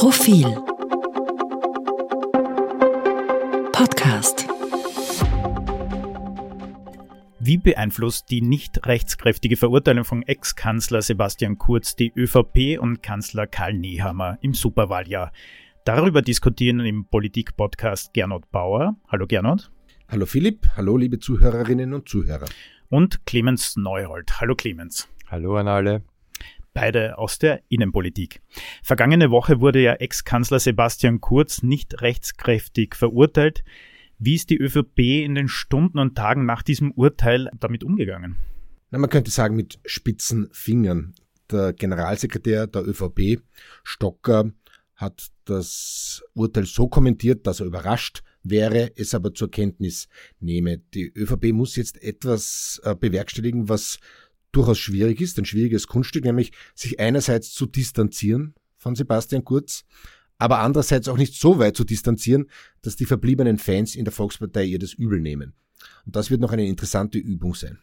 Profil Podcast Wie beeinflusst die nicht rechtskräftige Verurteilung von Ex-Kanzler Sebastian Kurz die ÖVP und Kanzler Karl Nehammer im Superwahljahr? Darüber diskutieren im Politik-Podcast Gernot Bauer. Hallo Gernot. Hallo Philipp, hallo liebe Zuhörerinnen und Zuhörer. Und Clemens Neuhold. Hallo Clemens. Hallo an alle beide aus der Innenpolitik. Vergangene Woche wurde ja Ex-Kanzler Sebastian Kurz nicht rechtskräftig verurteilt. Wie ist die ÖVP in den Stunden und Tagen nach diesem Urteil damit umgegangen? Na, man könnte sagen mit spitzen Fingern. Der Generalsekretär der ÖVP, Stocker, hat das Urteil so kommentiert, dass er überrascht wäre, es aber zur Kenntnis nehme. Die ÖVP muss jetzt etwas äh, bewerkstelligen, was durchaus schwierig ist, ein schwieriges Kunststück, nämlich sich einerseits zu distanzieren von Sebastian Kurz, aber andererseits auch nicht so weit zu distanzieren, dass die verbliebenen Fans in der Volkspartei ihr das übel nehmen. Und das wird noch eine interessante Übung sein.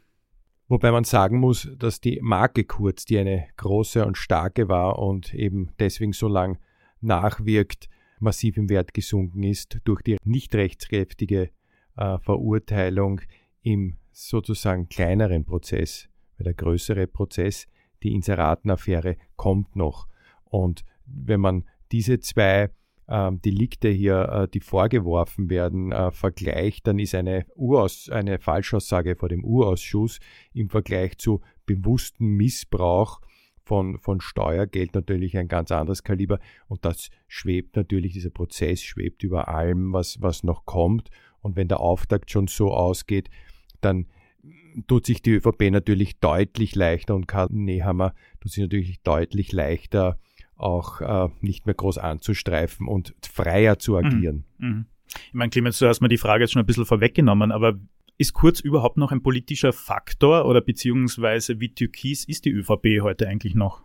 Wobei man sagen muss, dass die Marke Kurz, die eine große und starke war und eben deswegen so lang nachwirkt, massiv im Wert gesunken ist durch die nicht rechtskräftige äh, Verurteilung im sozusagen kleineren Prozess weil der größere Prozess, die Inseratenaffäre, kommt noch. Und wenn man diese zwei ähm, Delikte hier, äh, die vorgeworfen werden, äh, vergleicht, dann ist eine, Uraus eine Falschaussage vor dem Urausschuss im Vergleich zu bewusstem Missbrauch von, von Steuergeld natürlich ein ganz anderes Kaliber. Und das schwebt natürlich, dieser Prozess schwebt über allem, was, was noch kommt. Und wenn der Auftakt schon so ausgeht, dann tut sich die ÖVP natürlich deutlich leichter und Karl Nehammer tut sich natürlich deutlich leichter, auch äh, nicht mehr groß anzustreifen und freier zu mhm. agieren. Mhm. Ich meine, Clemens, du hast mir die Frage jetzt schon ein bisschen vorweggenommen, aber ist Kurz überhaupt noch ein politischer Faktor oder beziehungsweise wie türkis ist die ÖVP heute eigentlich noch?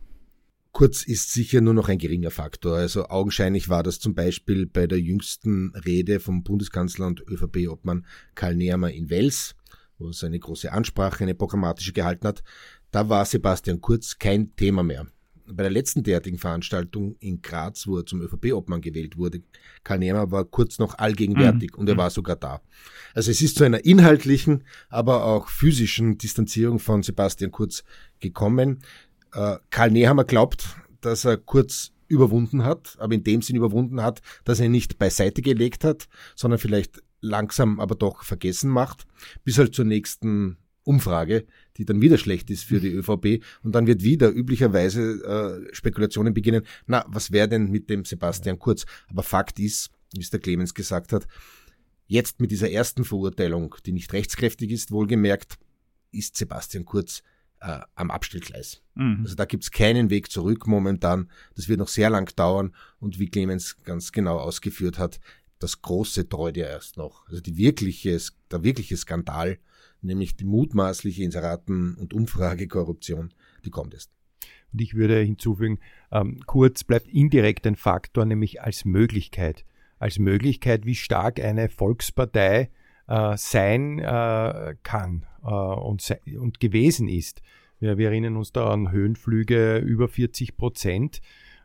Kurz ist sicher nur noch ein geringer Faktor. Also augenscheinlich war das zum Beispiel bei der jüngsten Rede vom Bundeskanzler und ÖVP-Obmann Karl Nehammer in Wels wo er seine große Ansprache, eine programmatische gehalten hat, da war Sebastian Kurz kein Thema mehr. Bei der letzten derartigen Veranstaltung in Graz, wo er zum ÖVP-Obmann gewählt wurde, Karl Nehmer war kurz noch allgegenwärtig mhm. und er war sogar da. Also es ist zu einer inhaltlichen, aber auch physischen Distanzierung von Sebastian Kurz gekommen. Äh, Karl Nehammer glaubt, dass er Kurz überwunden hat, aber in dem Sinn überwunden hat, dass er ihn nicht beiseite gelegt hat, sondern vielleicht langsam aber doch vergessen macht, bis halt zur nächsten Umfrage, die dann wieder schlecht ist für die ÖVP und dann wird wieder üblicherweise äh, Spekulationen beginnen, na, was wäre denn mit dem Sebastian Kurz? Aber Fakt ist, wie es der Clemens gesagt hat, jetzt mit dieser ersten Verurteilung, die nicht rechtskräftig ist, wohlgemerkt, ist Sebastian Kurz äh, am Abstellgleis. Mhm. Also da gibt's keinen Weg zurück momentan. Das wird noch sehr lang dauern und wie Clemens ganz genau ausgeführt hat, das große treut ja erst noch. Also die wirkliche, der wirkliche Skandal, nämlich die mutmaßliche Inseraten- und Umfragekorruption, die kommt erst. Und ich würde hinzufügen, ähm, Kurz bleibt indirekt ein Faktor, nämlich als Möglichkeit. Als Möglichkeit, wie stark eine Volkspartei äh, sein äh, kann äh, und, se und gewesen ist. Wir, wir, erinnern uns da an Höhenflüge über 40 Prozent.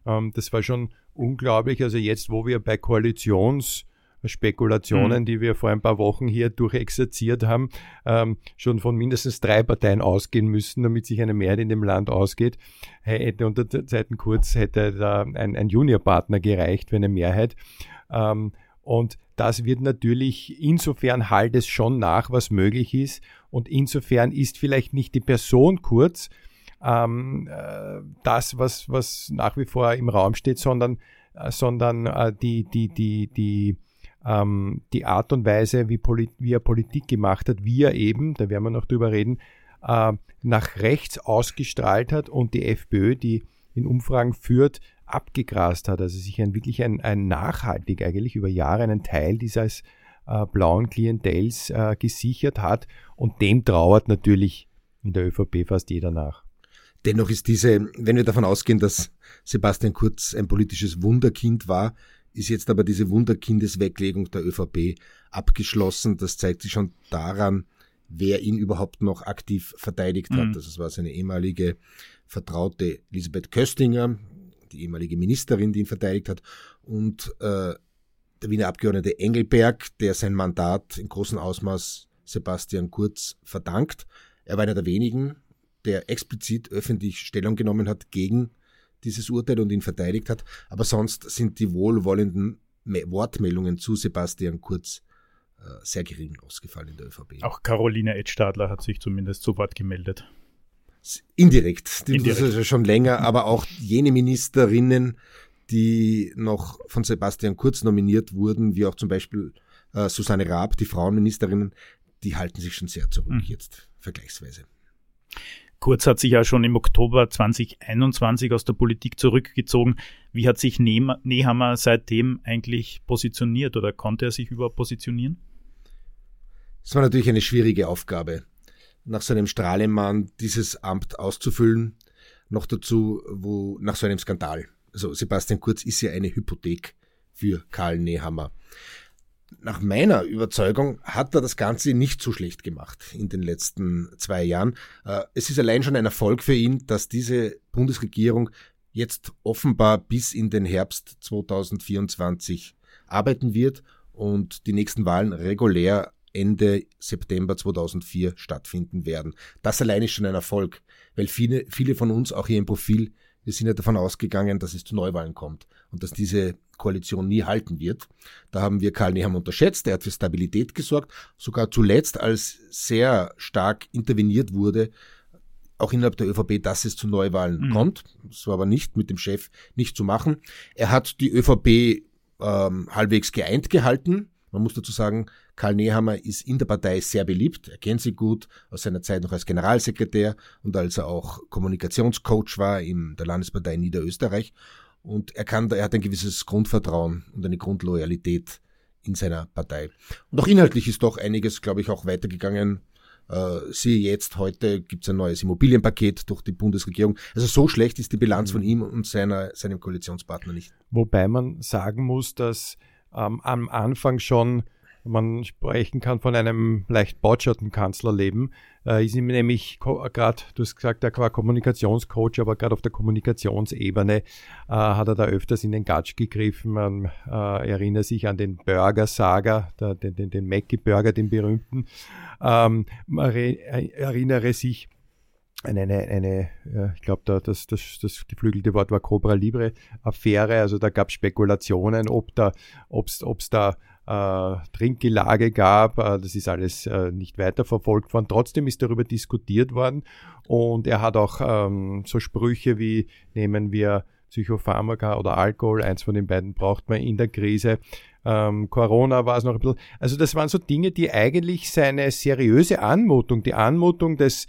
Ähm, das war schon unglaublich. Also jetzt, wo wir bei Koalitionsspekulationen, mhm. die wir vor ein paar Wochen hier durchexerziert haben, ähm, schon von mindestens drei Parteien ausgehen müssen, damit sich eine Mehrheit in dem Land ausgeht. Hätte unter Zeiten kurz hätte da ein, ein Juniorpartner gereicht für eine Mehrheit. Ähm, und das wird natürlich, insofern halt es schon nach, was möglich ist. Und insofern ist vielleicht nicht die Person kurz, ähm, äh, das, was, was nach wie vor im Raum steht, sondern, äh, sondern äh, die, die, die, die, ähm, die Art und Weise, wie, Polit wie er Politik gemacht hat, wie er eben, da werden wir noch drüber reden, äh, nach rechts ausgestrahlt hat und die FPÖ, die in Umfragen führt, abgegrast hat. Also sich ein wirklich ein, ein nachhaltig eigentlich über Jahre einen Teil dieses äh, blauen Klientels äh, gesichert hat und dem trauert natürlich in der ÖVP fast jeder nach. Dennoch ist diese, wenn wir davon ausgehen, dass Sebastian Kurz ein politisches Wunderkind war, ist jetzt aber diese Wunderkindesweglegung der ÖVP abgeschlossen. Das zeigt sich schon daran, wer ihn überhaupt noch aktiv verteidigt hat. Mhm. Also es war seine ehemalige Vertraute Elisabeth Köstinger, die die ehemalige Ministerin, die ihn verteidigt hat, und äh, der Wiener Abgeordnete Engelberg, der sein Mandat in großem Ausmaß Sebastian Kurz verdankt. Er war einer der wenigen, der explizit öffentlich Stellung genommen hat gegen dieses Urteil und ihn verteidigt hat. Aber sonst sind die wohlwollenden Wortmeldungen zu Sebastian Kurz äh, sehr gering ausgefallen in der ÖVP. Auch Carolina Edstadler hat sich zumindest zu Wort gemeldet. Indirekt, die Indirekt. ist schon länger, aber auch jene Ministerinnen, die noch von Sebastian Kurz nominiert wurden, wie auch zum Beispiel äh, Susanne Raab, die Frauenministerinnen, die halten sich schon sehr zurück mhm. jetzt vergleichsweise. Kurz hat sich ja schon im Oktober 2021 aus der Politik zurückgezogen. Wie hat sich Nehammer seitdem eigentlich positioniert oder konnte er sich überhaupt positionieren? Es war natürlich eine schwierige Aufgabe, nach so einem Strahlemann dieses Amt auszufüllen. Noch dazu, wo nach so einem Skandal. Also Sebastian Kurz ist ja eine Hypothek für Karl Nehammer nach meiner Überzeugung hat er das Ganze nicht so schlecht gemacht in den letzten zwei Jahren. Äh, es ist allein schon ein Erfolg für ihn, dass diese Bundesregierung jetzt offenbar bis in den Herbst 2024 arbeiten wird und die nächsten Wahlen regulär Ende September 2004 stattfinden werden. Das allein ist schon ein Erfolg, weil viele, viele von uns auch hier im Profil wir sind ja davon ausgegangen, dass es zu Neuwahlen kommt und dass diese Koalition nie halten wird. Da haben wir Karl Neham unterschätzt, er hat für Stabilität gesorgt, sogar zuletzt, als sehr stark interveniert wurde, auch innerhalb der ÖVP, dass es zu Neuwahlen mhm. kommt. Das war aber nicht mit dem Chef nicht zu machen. Er hat die ÖVP ähm, halbwegs geeint gehalten. Man muss dazu sagen, Karl Nehammer ist in der Partei sehr beliebt. Er kennt sie gut aus seiner Zeit noch als Generalsekretär und als er auch Kommunikationscoach war in der Landespartei Niederösterreich. Und er kann, er hat ein gewisses Grundvertrauen und eine Grundloyalität in seiner Partei. Und auch inhaltlich ist doch einiges, glaube ich, auch weitergegangen. Äh, siehe jetzt, heute gibt es ein neues Immobilienpaket durch die Bundesregierung. Also so schlecht ist die Bilanz von ihm und seiner, seinem Koalitionspartner nicht. Wobei man sagen muss, dass ähm, am Anfang schon man sprechen kann von einem leicht bautscherten Kanzlerleben, äh, ist ihm nämlich gerade, du hast gesagt, er war Kommunikationscoach, aber gerade auf der Kommunikationsebene äh, hat er da öfters in den Gatsch gegriffen. Man äh, erinnert sich an den Burger-Saga, den, den, den Mackie-Burger, den berühmten. Ähm, man erinnere sich eine, eine, eine ich glaube, da, das, das, das geflügelte Wort war Cobra Libre Affäre. Also da gab es Spekulationen, ob da, ob's, ob's da äh, Trinkgelage gab. Äh, das ist alles äh, nicht weiterverfolgt worden. Trotzdem ist darüber diskutiert worden und er hat auch ähm, so Sprüche wie nehmen wir Psychopharmaka oder Alkohol, eins von den beiden braucht man in der Krise. Ähm, Corona war es noch ein bisschen. Also das waren so Dinge, die eigentlich seine seriöse Anmutung, die Anmutung des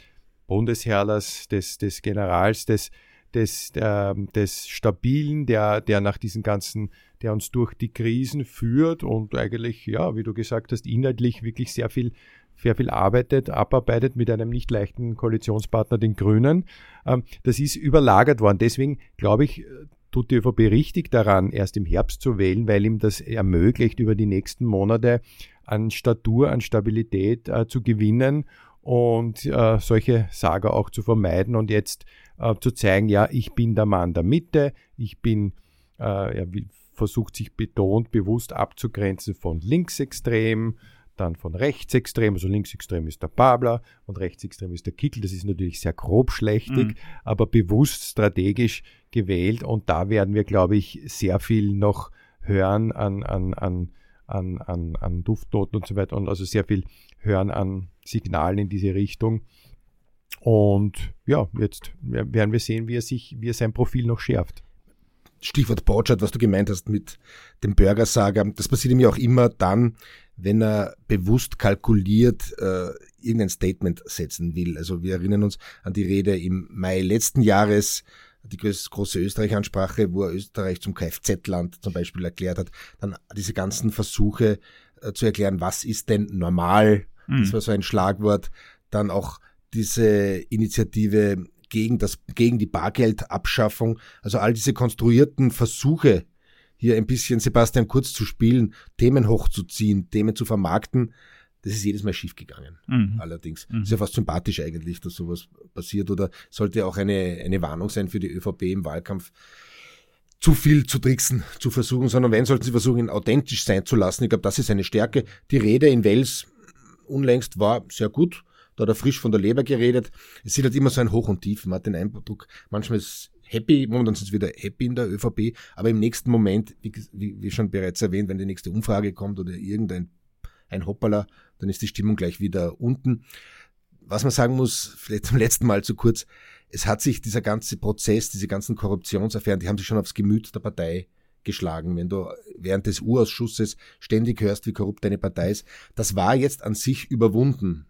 Bundesherrlers, des, des Generals, des, des, äh, des Stabilen, der, der nach diesen ganzen der uns durch die Krisen führt und eigentlich, ja, wie du gesagt hast, inhaltlich wirklich sehr viel, sehr viel arbeitet, abarbeitet mit einem nicht leichten Koalitionspartner, den Grünen. Ähm, das ist überlagert worden. Deswegen glaube ich, tut die ÖVP richtig daran, erst im Herbst zu wählen, weil ihm das ermöglicht, über die nächsten Monate an Statur, an Stabilität äh, zu gewinnen und äh, solche Sager auch zu vermeiden und jetzt äh, zu zeigen, ja, ich bin der Mann der Mitte, ich bin, äh, ja, versucht sich betont bewusst abzugrenzen von linksextrem, dann von rechtsextrem, also linksextrem ist der Babler und rechtsextrem ist der Kickel. Das ist natürlich sehr grobschlächtig, mhm. aber bewusst strategisch gewählt und da werden wir, glaube ich, sehr viel noch hören an, an, an, an, an, an Duftnoten und so weiter und also sehr viel hören an Signalen in diese Richtung. Und ja, jetzt werden wir sehen, wie er sich, wie er sein Profil noch schärft. Stichwort Botschat, was du gemeint hast mit dem Burgersager, das passiert ihm ja auch immer dann, wenn er bewusst kalkuliert äh, irgendein Statement setzen will. Also wir erinnern uns an die Rede im Mai letzten Jahres, die große Österreich-Ansprache, wo er Österreich zum Kfz-Land zum Beispiel erklärt hat. Dann diese ganzen Versuche äh, zu erklären, was ist denn normal, mhm. das war so ein Schlagwort. Dann auch diese Initiative gegen, das, gegen die Bargeldabschaffung. Also all diese konstruierten Versuche, hier ein bisschen Sebastian Kurz zu spielen, Themen hochzuziehen, Themen zu vermarkten, das ist jedes Mal schiefgegangen. Mhm. Allerdings. Mhm. Ist ja fast sympathisch eigentlich, dass sowas passiert oder sollte auch eine, eine Warnung sein für die ÖVP im Wahlkampf. zu viel zu tricksen zu versuchen, sondern wenn, sollten sie versuchen, ihn authentisch sein zu lassen. Ich glaube, das ist eine Stärke. Die Rede in Wels unlängst war sehr gut. Da hat er frisch von der Leber geredet. Es sieht halt immer so ein Hoch und Tief. Man hat den Eindruck, manchmal ist happy, momentan sind sie wieder happy in der ÖVP, aber im nächsten Moment, wie, wie, wie schon bereits erwähnt, wenn die nächste Umfrage kommt oder irgendein ein Hoppala, dann ist die Stimmung gleich wieder unten. Was man sagen muss, vielleicht zum letzten Mal zu kurz, es hat sich dieser ganze Prozess, diese ganzen Korruptionsaffären, die haben sich schon aufs Gemüt der Partei geschlagen. Wenn du während des Urausschusses ständig hörst, wie korrupt deine Partei ist, das war jetzt an sich überwunden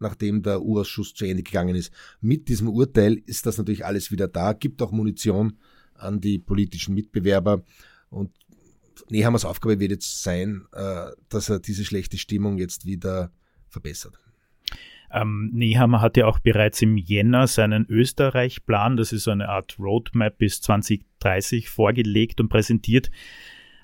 nachdem der Urausschuss zu Ende gegangen ist. Mit diesem Urteil ist das natürlich alles wieder da, gibt auch Munition an die politischen Mitbewerber und Nehammers Aufgabe wird jetzt sein, äh, dass er diese schlechte Stimmung jetzt wieder verbessert. Ähm, Nehammer hat ja auch bereits im Jänner seinen Österreich-Plan, das ist so eine Art Roadmap bis 2030, vorgelegt und präsentiert.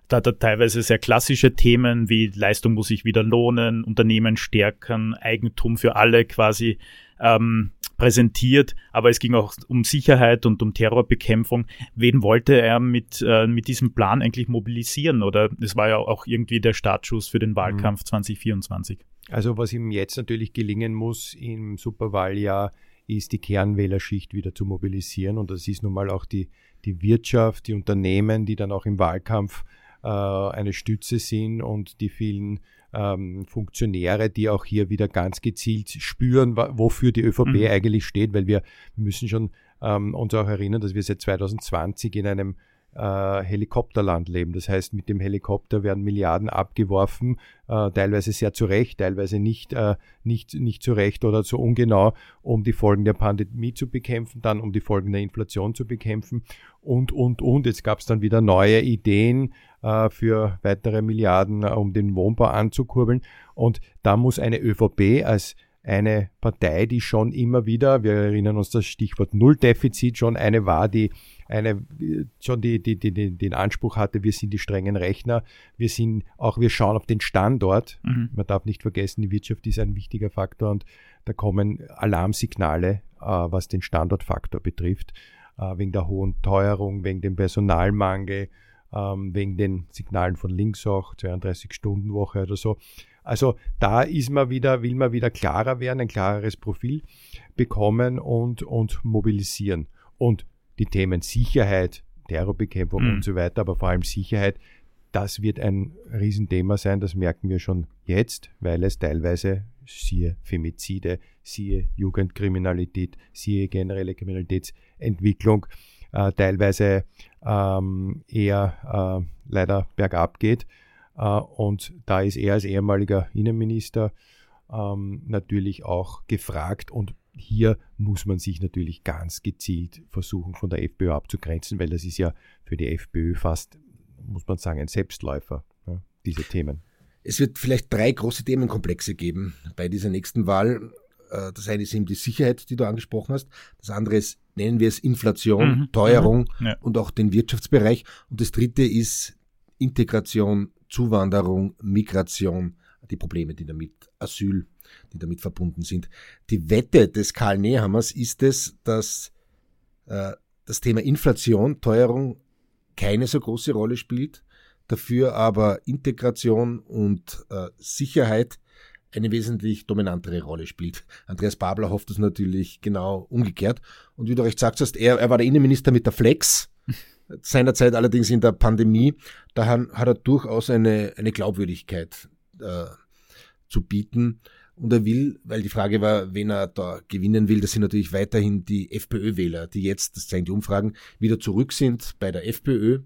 Da hat er teilweise sehr klassische Themen wie Leistung muss sich wieder lohnen, Unternehmen stärken, Eigentum für alle quasi ähm, präsentiert, aber es ging auch um Sicherheit und um Terrorbekämpfung. Wen wollte er mit, äh, mit diesem Plan eigentlich mobilisieren? Oder es war ja auch irgendwie der Startschuss für den Wahlkampf mhm. 2024. Also was ihm jetzt natürlich gelingen muss im Superwahljahr, ist die Kernwählerschicht wieder zu mobilisieren. Und das ist nun mal auch die, die Wirtschaft, die Unternehmen, die dann auch im Wahlkampf eine Stütze sind und die vielen ähm, Funktionäre, die auch hier wieder ganz gezielt spüren, wofür die ÖVP mhm. eigentlich steht, weil wir, wir müssen schon ähm, uns auch erinnern, dass wir seit 2020 in einem äh, Helikopterland leben. Das heißt, mit dem Helikopter werden Milliarden abgeworfen, äh, teilweise sehr zu Recht, teilweise nicht, äh, nicht, nicht zu Recht oder zu ungenau, um die Folgen der Pandemie zu bekämpfen, dann um die Folgen der Inflation zu bekämpfen und, und, und. Jetzt gab es dann wieder neue Ideen äh, für weitere Milliarden, äh, um den Wohnbau anzukurbeln. Und da muss eine ÖVP als eine Partei, die schon immer wieder, wir erinnern uns das Stichwort Nulldefizit, schon eine war, die eine, schon die, die, die, die, den Anspruch hatte, wir sind die strengen Rechner, wir sind auch, wir schauen auf den Standort. Mhm. Man darf nicht vergessen, die Wirtschaft ist ein wichtiger Faktor und da kommen Alarmsignale, äh, was den Standortfaktor betrifft, äh, wegen der hohen Teuerung, wegen dem Personalmangel, ähm, wegen den Signalen von links auch, 32-Stunden-Woche oder so. Also da ist man wieder, will man wieder klarer werden, ein klareres Profil bekommen und, und mobilisieren. Und die Themen Sicherheit, Terrorbekämpfung mhm. und so weiter, aber vor allem Sicherheit, das wird ein Riesenthema sein, das merken wir schon jetzt, weil es teilweise, siehe Femizide, siehe Jugendkriminalität, siehe generelle Kriminalitätsentwicklung, äh, teilweise ähm, eher äh, leider bergab geht. Äh, und da ist er als ehemaliger Innenminister ähm, natürlich auch gefragt und hier muss man sich natürlich ganz gezielt versuchen, von der FPÖ abzugrenzen, weil das ist ja für die FPÖ fast, muss man sagen, ein Selbstläufer, ja, diese Themen. Es wird vielleicht drei große Themenkomplexe geben bei dieser nächsten Wahl. Äh, das eine ist eben die Sicherheit, die du angesprochen hast. Das andere ist, nennen wir es Inflation, mhm. Teuerung mhm. Ja. und auch den Wirtschaftsbereich. Und das dritte ist Integration, Zuwanderung, Migration, die Probleme, die damit, Asyl, die damit verbunden sind. Die Wette des Karl Nehammers ist es, dass äh, das Thema Inflation, Teuerung keine so große Rolle spielt, dafür aber Integration und äh, Sicherheit eine wesentlich dominantere Rolle spielt. Andreas Babler hofft es natürlich genau umgekehrt. Und wie du recht sagst, hast, er, er war der Innenminister mit der Flex, seinerzeit allerdings in der Pandemie. Da hat er durchaus eine, eine Glaubwürdigkeit äh, zu bieten. Und er will, weil die Frage war, wen er da gewinnen will, das sind natürlich weiterhin die FPÖ-Wähler, die jetzt, das zeigen die Umfragen, wieder zurück sind bei der FPÖ,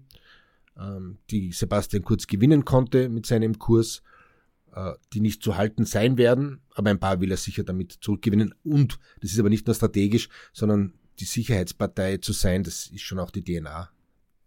ähm, die Sebastian Kurz gewinnen konnte mit seinem Kurs die nicht zu halten sein werden, aber ein paar will er sicher damit zurückgewinnen. Und das ist aber nicht nur strategisch, sondern die Sicherheitspartei zu sein, das ist schon auch die DNA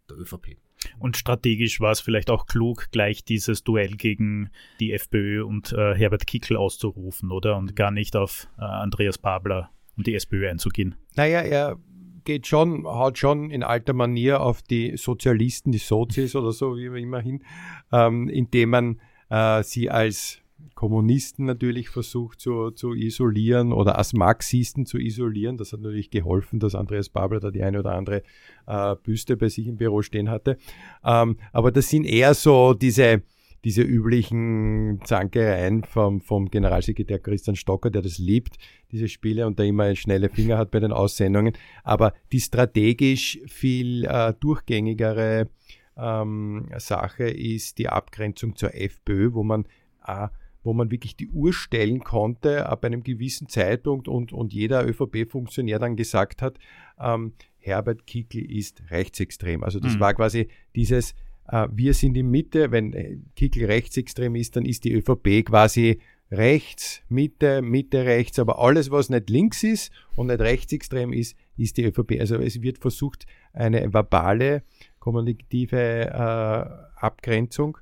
der ÖVP. Und strategisch war es vielleicht auch klug, gleich dieses Duell gegen die FPÖ und äh, Herbert Kickel auszurufen, oder? Und gar nicht auf äh, Andreas Babler und die SPÖ einzugehen. Naja, er geht schon, haut schon in alter Manier auf die Sozialisten, die Sozis oder so, wie immer hin, ähm, indem man äh, sie als Kommunisten natürlich versucht zu, zu isolieren oder als Marxisten zu isolieren. Das hat natürlich geholfen, dass Andreas Babler da die eine oder andere äh, Büste bei sich im Büro stehen hatte. Ähm, aber das sind eher so diese, diese üblichen Zankereien vom, vom Generalsekretär Christian Stocker, der das liebt, diese Spiele und da immer schnelle Finger hat bei den Aussendungen. Aber die strategisch viel äh, durchgängigere ähm, Sache ist die Abgrenzung zur FPÖ, wo man äh, wo man wirklich die Uhr stellen konnte ab einem gewissen Zeitpunkt und, und jeder ÖVP-Funktionär dann gesagt hat, ähm, Herbert Kickl ist rechtsextrem. Also das mhm. war quasi dieses, äh, wir sind in Mitte, wenn äh, Kickl rechtsextrem ist, dann ist die ÖVP quasi rechts, Mitte, Mitte, rechts, aber alles, was nicht links ist und nicht rechtsextrem ist, ist die ÖVP. Also es wird versucht, eine verbale, kommunikative äh, Abgrenzung.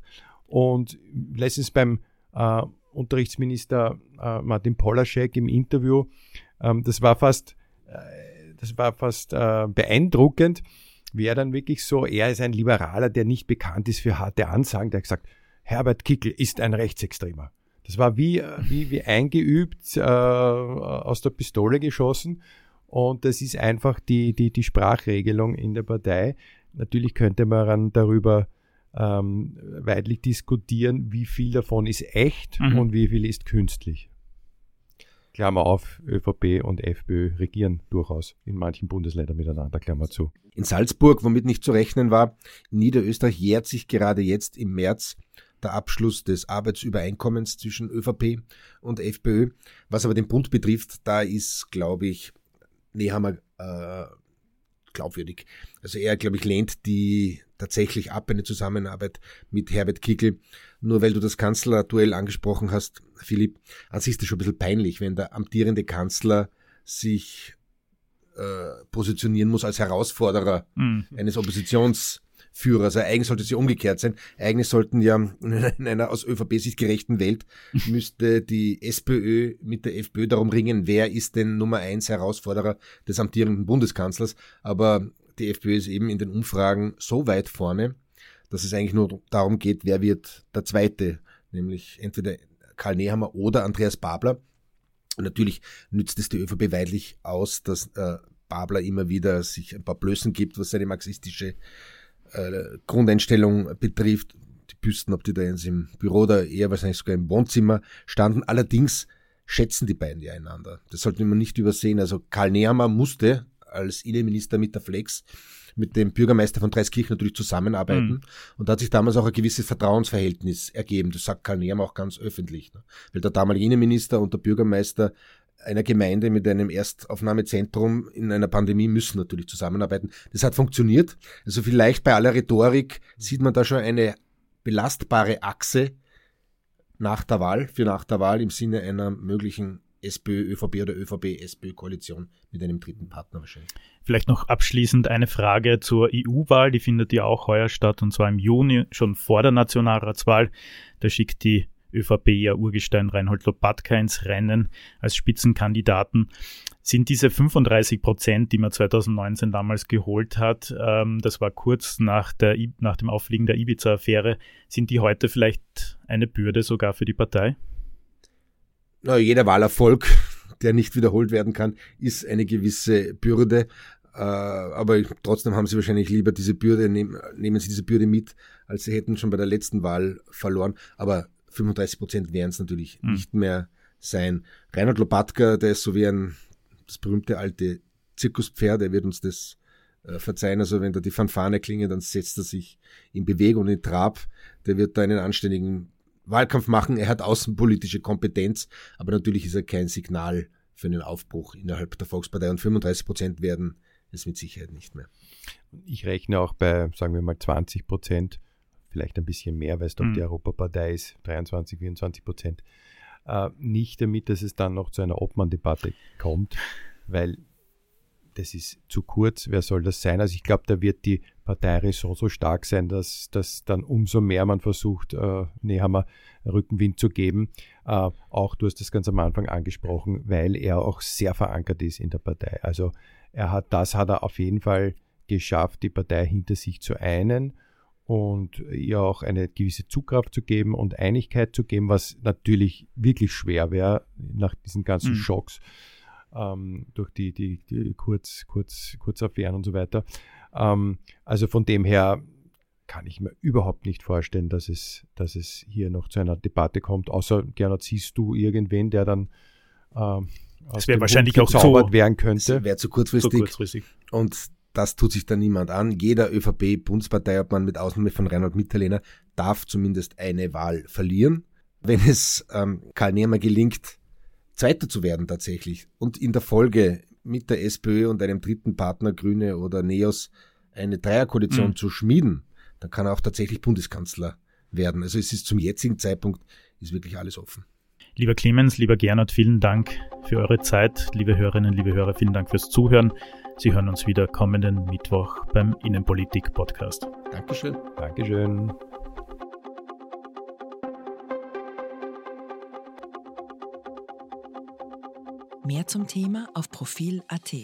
Und letztens beim äh, Unterrichtsminister äh, Martin Polaschek im Interview, ähm, das war fast, äh, das war fast äh, beeindruckend, wie dann wirklich so, er ist ein Liberaler, der nicht bekannt ist für harte Ansagen, der hat gesagt, Herbert Kickel ist ein Rechtsextremer. Das war wie, wie, wie eingeübt äh, aus der Pistole geschossen. Und das ist einfach die, die, die Sprachregelung in der Partei. Natürlich könnte man darüber ähm, weitlich diskutieren, wie viel davon ist echt mhm. und wie viel ist künstlich. Klammer auf, ÖVP und FPÖ regieren durchaus in manchen Bundesländern miteinander, Klammer zu. In Salzburg, womit nicht zu rechnen war, in Niederösterreich jährt sich gerade jetzt im März der Abschluss des Arbeitsübereinkommens zwischen ÖVP und FPÖ. Was aber den Bund betrifft, da ist, glaube ich, Nehammer äh, glaubwürdig. Also er, glaube ich, lehnt die tatsächlich ab, eine Zusammenarbeit mit Herbert Kickl. Nur weil du das Kanzlerduell angesprochen hast, Philipp, an sich ist das schon ein bisschen peinlich, wenn der amtierende Kanzler sich äh, positionieren muss als Herausforderer mhm. eines Oppositions Führer. Also eigentlich sollte es ja umgekehrt sein. Eigentlich sollten ja in einer aus ÖVP-Sicht gerechten Welt müsste die SPÖ mit der FPÖ darum ringen, wer ist denn Nummer eins Herausforderer des amtierenden Bundeskanzlers. Aber die FPÖ ist eben in den Umfragen so weit vorne, dass es eigentlich nur darum geht, wer wird der Zweite, nämlich entweder Karl Nehammer oder Andreas Babler. Und natürlich nützt es die ÖVP weitlich aus, dass äh, Babler immer wieder sich ein paar Blößen gibt, was seine marxistische äh, Grundeinstellung betrifft. Die Büsten, ob die da jetzt im Büro oder eher wahrscheinlich sogar im Wohnzimmer standen. Allerdings schätzen die beiden ja einander. Das sollte man nicht übersehen. Also Karl Nehammer musste als Innenminister mit der Flex mit dem Bürgermeister von Dreiskirchen natürlich zusammenarbeiten. Mhm. Und da hat sich damals auch ein gewisses Vertrauensverhältnis ergeben. Das sagt Karl Nehammer auch ganz öffentlich. Ne? Weil der damalige Innenminister und der Bürgermeister einer Gemeinde mit einem Erstaufnahmezentrum in einer Pandemie müssen natürlich zusammenarbeiten. Das hat funktioniert. Also vielleicht bei aller Rhetorik sieht man da schon eine belastbare Achse nach der Wahl, für nach der Wahl im Sinne einer möglichen SPÖ, ÖVP oder ÖVP-SPÖ-Koalition mit einem dritten Partner wahrscheinlich. Vielleicht noch abschließend eine Frage zur EU-Wahl, die findet ja auch heuer statt und zwar im Juni, schon vor der Nationalratswahl. Da schickt die ÖVP ja Urgestein Reinhold Lopatka ins Rennen als Spitzenkandidaten. Sind diese 35 Prozent, die man 2019 damals geholt hat, ähm, das war kurz nach, der, nach dem Auffliegen der Ibiza-Affäre, sind die heute vielleicht eine Bürde sogar für die Partei? Na, jeder Wahlerfolg, der nicht wiederholt werden kann, ist eine gewisse Bürde. Äh, aber trotzdem haben sie wahrscheinlich lieber diese Bürde, nehmen sie diese Bürde mit, als sie hätten schon bei der letzten Wahl verloren. Aber 35 Prozent werden es natürlich mhm. nicht mehr sein. Reinhard Lopatka, der ist so wie ein, das berühmte alte Zirkuspferd, er wird uns das äh, verzeihen. Also wenn da die Fanfane klingelt, dann setzt er sich in Bewegung und in Trab. Der wird da einen anständigen Wahlkampf machen. Er hat außenpolitische Kompetenz, aber natürlich ist er kein Signal für einen Aufbruch innerhalb der Volkspartei und 35 Prozent werden es mit Sicherheit nicht mehr. Ich rechne auch bei, sagen wir mal, 20 Prozent vielleicht ein bisschen mehr, weil es doch mhm. die Europapartei ist, 23, 24 Prozent, äh, nicht damit, dass es dann noch zu einer Obmann-Debatte kommt, weil das ist zu kurz, wer soll das sein? Also ich glaube, da wird die Parteiräson so stark sein, dass, dass dann umso mehr man versucht, äh, Nehammer Rückenwind zu geben. Äh, auch du hast das ganz am Anfang angesprochen, weil er auch sehr verankert ist in der Partei. Also er hat, das hat er auf jeden Fall geschafft, die Partei hinter sich zu einen und ihr auch eine gewisse Zugkraft zu geben und Einigkeit zu geben, was natürlich wirklich schwer wäre nach diesen ganzen mhm. Schocks ähm, durch die, die, die Kurz, Kurz, Kurzaffären und so weiter. Ähm, also von dem her kann ich mir überhaupt nicht vorstellen, dass es, dass es hier noch zu einer Debatte kommt. Außer, Gernot, siehst du irgendwen, der dann ähm, das wäre wahrscheinlich auch zu, werden könnte. Wäre zu kurzfristig. zu kurzfristig. Und das tut sich da niemand an. Jeder ÖVP-Bundesparteiobmann mit Ausnahme von Reinhold Mitterlehner darf zumindest eine Wahl verlieren. Wenn es ähm, Karl Nehmer gelingt, Zweiter zu werden tatsächlich und in der Folge mit der SPÖ und einem dritten Partner Grüne oder Neos eine Dreierkoalition mhm. zu schmieden, dann kann er auch tatsächlich Bundeskanzler werden. Also es ist zum jetzigen Zeitpunkt ist wirklich alles offen. Lieber Clemens, lieber Gernot, vielen Dank für eure Zeit. Liebe Hörerinnen, liebe Hörer, vielen Dank fürs Zuhören. Sie hören uns wieder kommenden Mittwoch beim Innenpolitik-Podcast. Dankeschön. Dankeschön. Mehr zum Thema auf Profil.at.